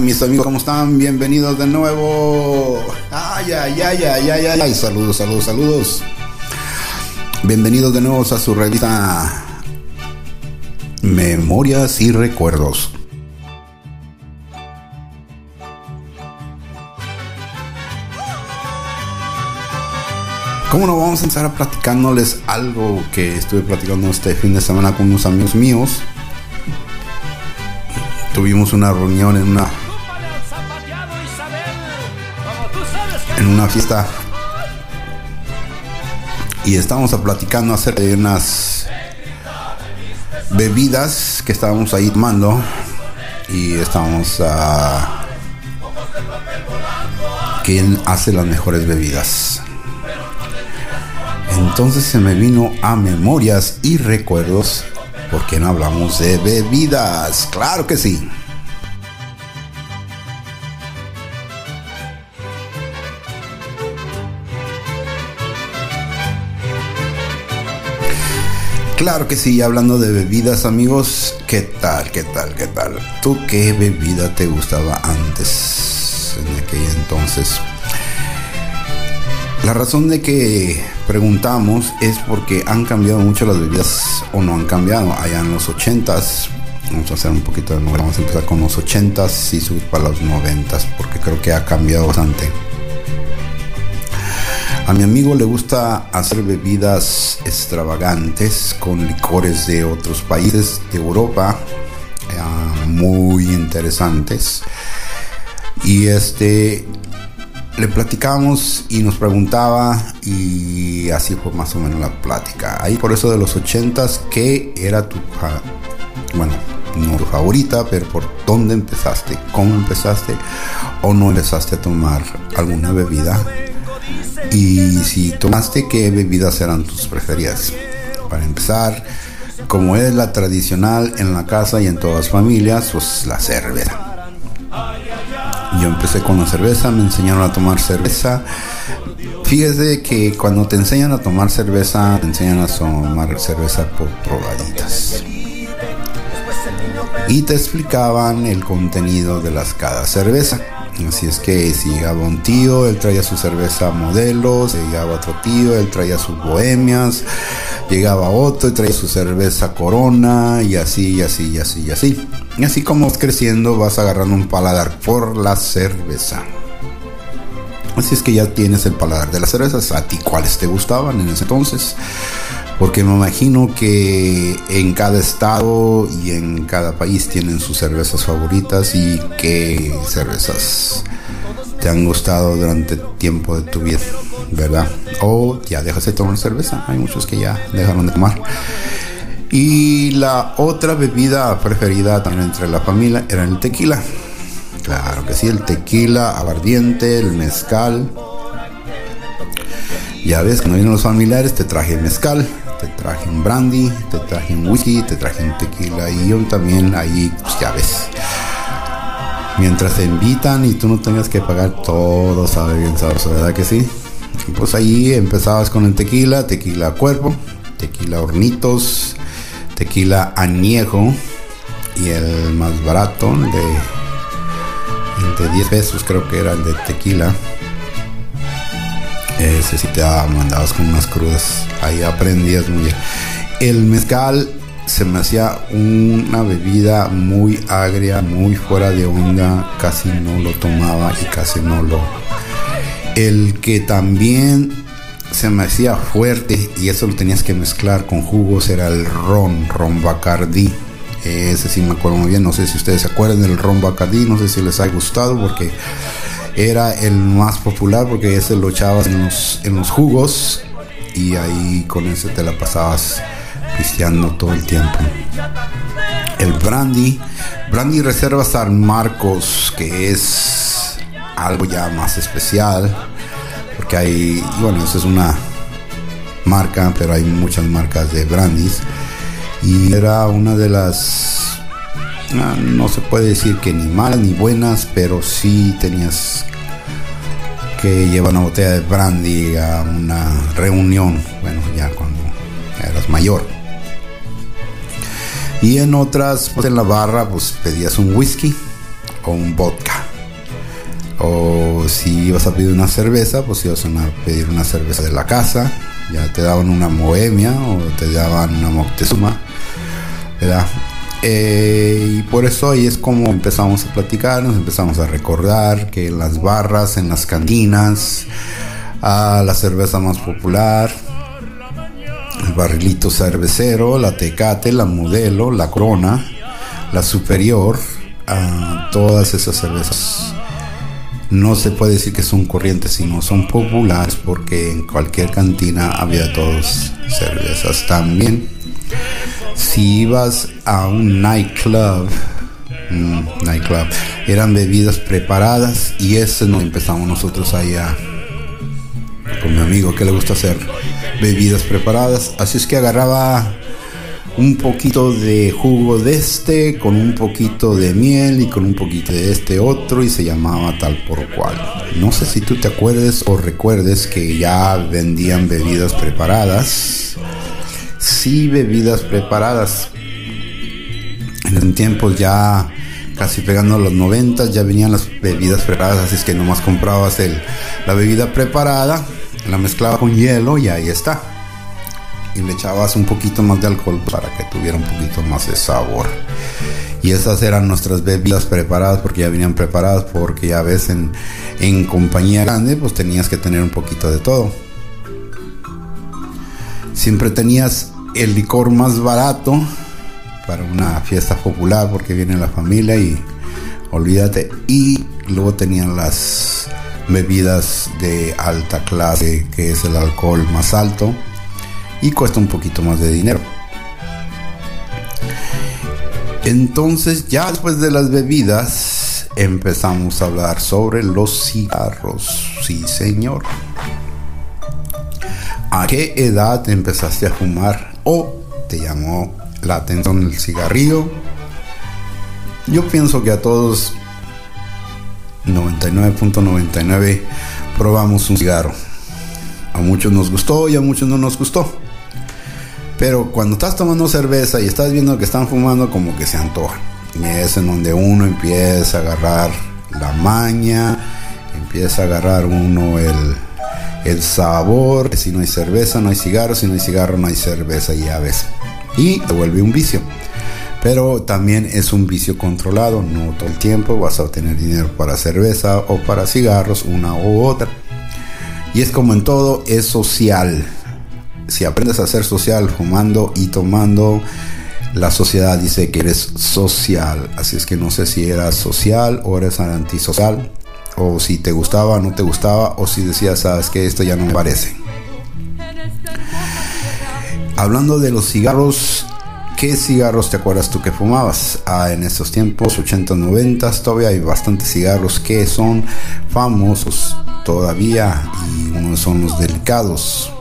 mis amigos? ¿Cómo están? Bienvenidos de nuevo. Ay, ay, ay, ay, ay, ay. Saludos, saludos, saludos. Bienvenidos de nuevo a su revista Memorias y Recuerdos. ¿Cómo no vamos a empezar a platicándoles algo que estuve platicando este fin de semana con unos amigos míos? Tuvimos una reunión en una en una fiesta y estábamos platicando acerca de unas bebidas que estábamos ahí tomando y estábamos a quién hace las mejores bebidas. Entonces se me vino a memorias y recuerdos porque no hablamos de bebidas. Claro que sí. Claro que sí, hablando de bebidas amigos, ¿qué tal? ¿Qué tal? ¿Qué tal? ¿Tú qué bebida te gustaba antes, en aquel entonces? La razón de que preguntamos es porque han cambiado mucho las bebidas o no han cambiado. Allá en los 80s, vamos a hacer un poquito de vamos a empezar con los 80s y subir para los 90s porque creo que ha cambiado bastante. A mi amigo le gusta hacer bebidas extravagantes con licores de otros países de Europa, eh, muy interesantes. Y este le platicamos y nos preguntaba y así fue más o menos la plática. Ahí por eso de los ochentas, ¿qué era tu, bueno, no tu favorita, pero por dónde empezaste? ¿Cómo empezaste? ¿O no empezaste a tomar alguna bebida? Y si tomaste, ¿qué bebidas eran tus preferidas? Para empezar, como es la tradicional en la casa y en todas las familias, pues la cerveza. Yo empecé con la cerveza, me enseñaron a tomar cerveza. Fíjese que cuando te enseñan a tomar cerveza, te enseñan a tomar cerveza por probaditas. Y te explicaban el contenido de las cada cerveza. Así es que si llegaba un tío, él traía su cerveza modelos, llegaba otro tío, él traía sus bohemias, llegaba otro y traía su cerveza corona y así, y así, y así, y así. Y así como vas creciendo vas agarrando un paladar por la cerveza. Así es que ya tienes el paladar de las cervezas. ¿A ti cuáles te gustaban en ese entonces? Porque me imagino que en cada estado y en cada país tienen sus cervezas favoritas y qué cervezas te han gustado durante tiempo de tu vida, ¿verdad? O ya dejas de tomar cerveza. Hay muchos que ya dejaron de tomar. Y la otra bebida preferida también entre la familia era el tequila. Claro que sí, el tequila, aguardiente, el mezcal. Ya ves, cuando vienen los familiares te traje mezcal, te traje un brandy, te traje un whisky, te traje un tequila y yo también ahí, pues ya ves. Mientras te invitan y tú no tengas que pagar todo, sabe bien sabroso, ¿verdad que sí? Pues ahí empezabas con el tequila, tequila cuerpo, tequila hornitos, tequila añejo y el más barato, de, de 10 pesos creo que era el de tequila ese sí te mandabas con unas crudas. Ahí aprendías muy bien. El mezcal se me hacía una bebida muy agria, muy fuera de onda. Casi no lo tomaba y casi no lo. El que también se me hacía fuerte y eso lo tenías que mezclar con jugos era el ron, ron Bacardi. Ese sí me acuerdo muy bien. No sé si ustedes se acuerdan del ron Bacardi. No sé si les ha gustado porque era el más popular porque ese lo echabas en los, en los jugos y ahí con ese te la pasabas pisteando todo el tiempo. El brandy, brandy reserva San Marcos, que es algo ya más especial, porque hay, bueno, esa es una marca, pero hay muchas marcas de brandys y era una de las Ah, no se puede decir que ni malas ni buenas, pero sí tenías que llevar una botella de brandy a una reunión, bueno, ya cuando eras mayor. Y en otras, pues en la barra, pues pedías un whisky o un vodka. O si ibas a pedir una cerveza, pues ibas a pedir una cerveza de la casa. Ya te daban una Moemia o te daban una Moctezuma. ¿Verdad? Eh, y por eso ahí es como empezamos a platicar, nos empezamos a recordar que en las barras, en las cantinas, a la cerveza más popular, el barrilito cervecero, la tecate, la modelo, la corona, la superior, a todas esas cervezas. No se puede decir que son corrientes, sino son populares porque en cualquier cantina había todas cervezas también si ibas a un nightclub, mm, nightclub, eran bebidas preparadas y ese nos empezamos nosotros allá con mi amigo que le gusta hacer bebidas preparadas. Así es que agarraba un poquito de jugo de este con un poquito de miel y con un poquito de este otro y se llamaba tal por cual. No sé si tú te acuerdes o recuerdes que ya vendían bebidas preparadas sí bebidas preparadas. En tiempos ya casi pegando a los 90 ya venían las bebidas preparadas, así es que nomás comprabas el, la bebida preparada, la mezclaba con hielo y ahí está. Y le echabas un poquito más de alcohol para que tuviera un poquito más de sabor. Y esas eran nuestras bebidas preparadas porque ya venían preparadas porque ya ves en, en compañía grande pues tenías que tener un poquito de todo siempre tenías el licor más barato para una fiesta popular porque viene la familia y olvídate. Y luego tenían las bebidas de alta clase, que es el alcohol más alto y cuesta un poquito más de dinero. Entonces ya después de las bebidas empezamos a hablar sobre los cigarros. Sí, señor. ¿A qué edad empezaste a fumar o te llamó la atención el cigarrillo? Yo pienso que a todos 99.99 probamos un cigarro. A muchos nos gustó y a muchos no nos gustó. Pero cuando estás tomando cerveza y estás viendo que están fumando, como que se antoja. Y es en donde uno empieza a agarrar la maña, empieza a agarrar uno el, el sabor, si no hay cerveza no hay cigarro, si no hay cigarro no hay cerveza, ya ves. Y te vuelve un vicio. Pero también es un vicio controlado, no todo el tiempo vas a obtener dinero para cerveza o para cigarros, una u otra. Y es como en todo, es social. Si aprendes a ser social fumando y tomando, la sociedad dice que eres social. Así es que no sé si eras social o eres antisocial o si te gustaba no te gustaba, o si decías, sabes que esto ya no me parece. Hablando de los cigarros, ¿qué cigarros te acuerdas tú que fumabas? Ah, en estos tiempos, 80, 90, todavía hay bastantes cigarros que son famosos todavía y uno son los delicados.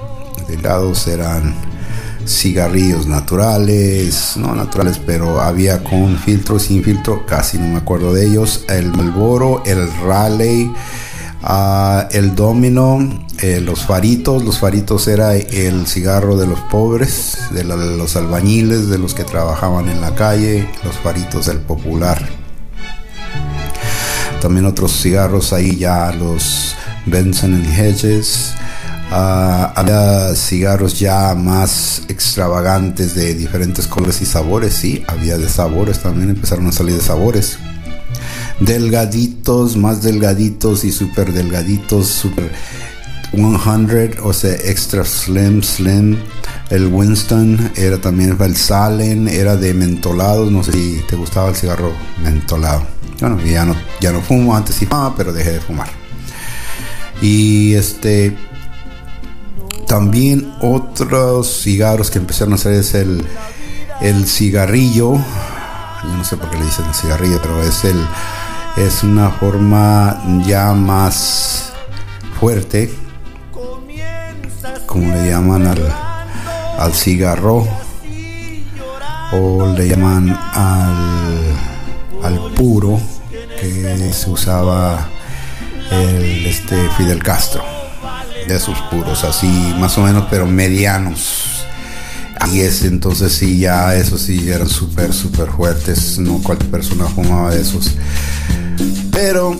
Delicados eran cigarrillos naturales, no naturales, pero había con filtro, sin filtro, casi no me acuerdo de ellos. El Malboro, el Raleigh, ah, el Domino, eh, los faritos. Los faritos era el cigarro de los pobres, de, de los albañiles, de los que trabajaban en la calle, los faritos del popular. También otros cigarros ahí ya los Benson Hedges. Ah, había cigarros ya más extravagantes de diferentes colores y sabores, sí, había de sabores también, empezaron a salir de sabores. Delgaditos, más delgaditos y super delgaditos, super 100, o sea, extra slim, slim. El Winston era también el Salen, era de mentolados, no sé si te gustaba el cigarro mentolado. Bueno, ya no, ya no fumo, antes sí fumaba, pero dejé de fumar. Y este, también otros cigarros que empezaron a hacer es el, el cigarrillo. Yo no sé por qué le dicen el cigarrillo, pero es el es una forma ya más fuerte, como le llaman al, al cigarro, o le llaman al, al puro que se usaba el este Fidel Castro de esos puros, así más o menos, pero medianos. Y es entonces sí, ya eso sí eran súper, súper fuertes. No cualquier persona fumaba de esos. Pero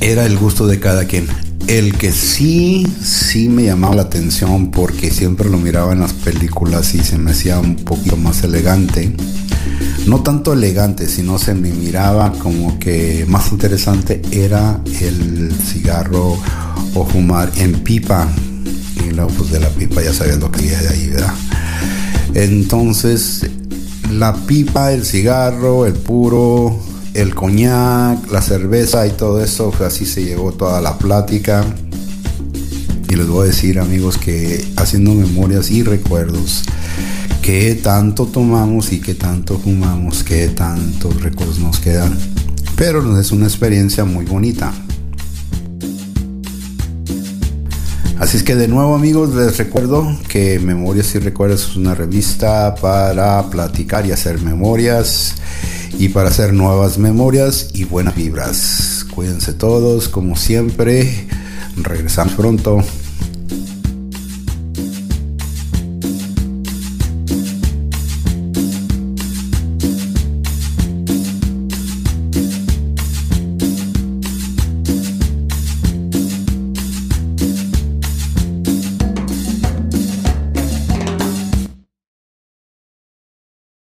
era el gusto de cada quien. El que sí, sí me llamaba la atención porque siempre lo miraba en las películas y se me hacía un poquito más elegante. No tanto elegante, sino se me miraba como que más interesante era el cigarro o fumar en pipa. Y luego pues de la pipa ya sabías lo que había de ahí, ¿verdad? Entonces, la pipa, el cigarro, el puro, el coñac, la cerveza y todo eso, pues, así se llevó toda la plática. Y les voy a decir amigos que haciendo memorias y recuerdos, que tanto tomamos y que tanto fumamos, que tantos recuerdos nos quedan. Pero es una experiencia muy bonita. Así es que de nuevo amigos les recuerdo que Memorias y Recuerdos es una revista para platicar y hacer memorias y para hacer nuevas memorias y buenas vibras. Cuídense todos, como siempre. Regresamos pronto.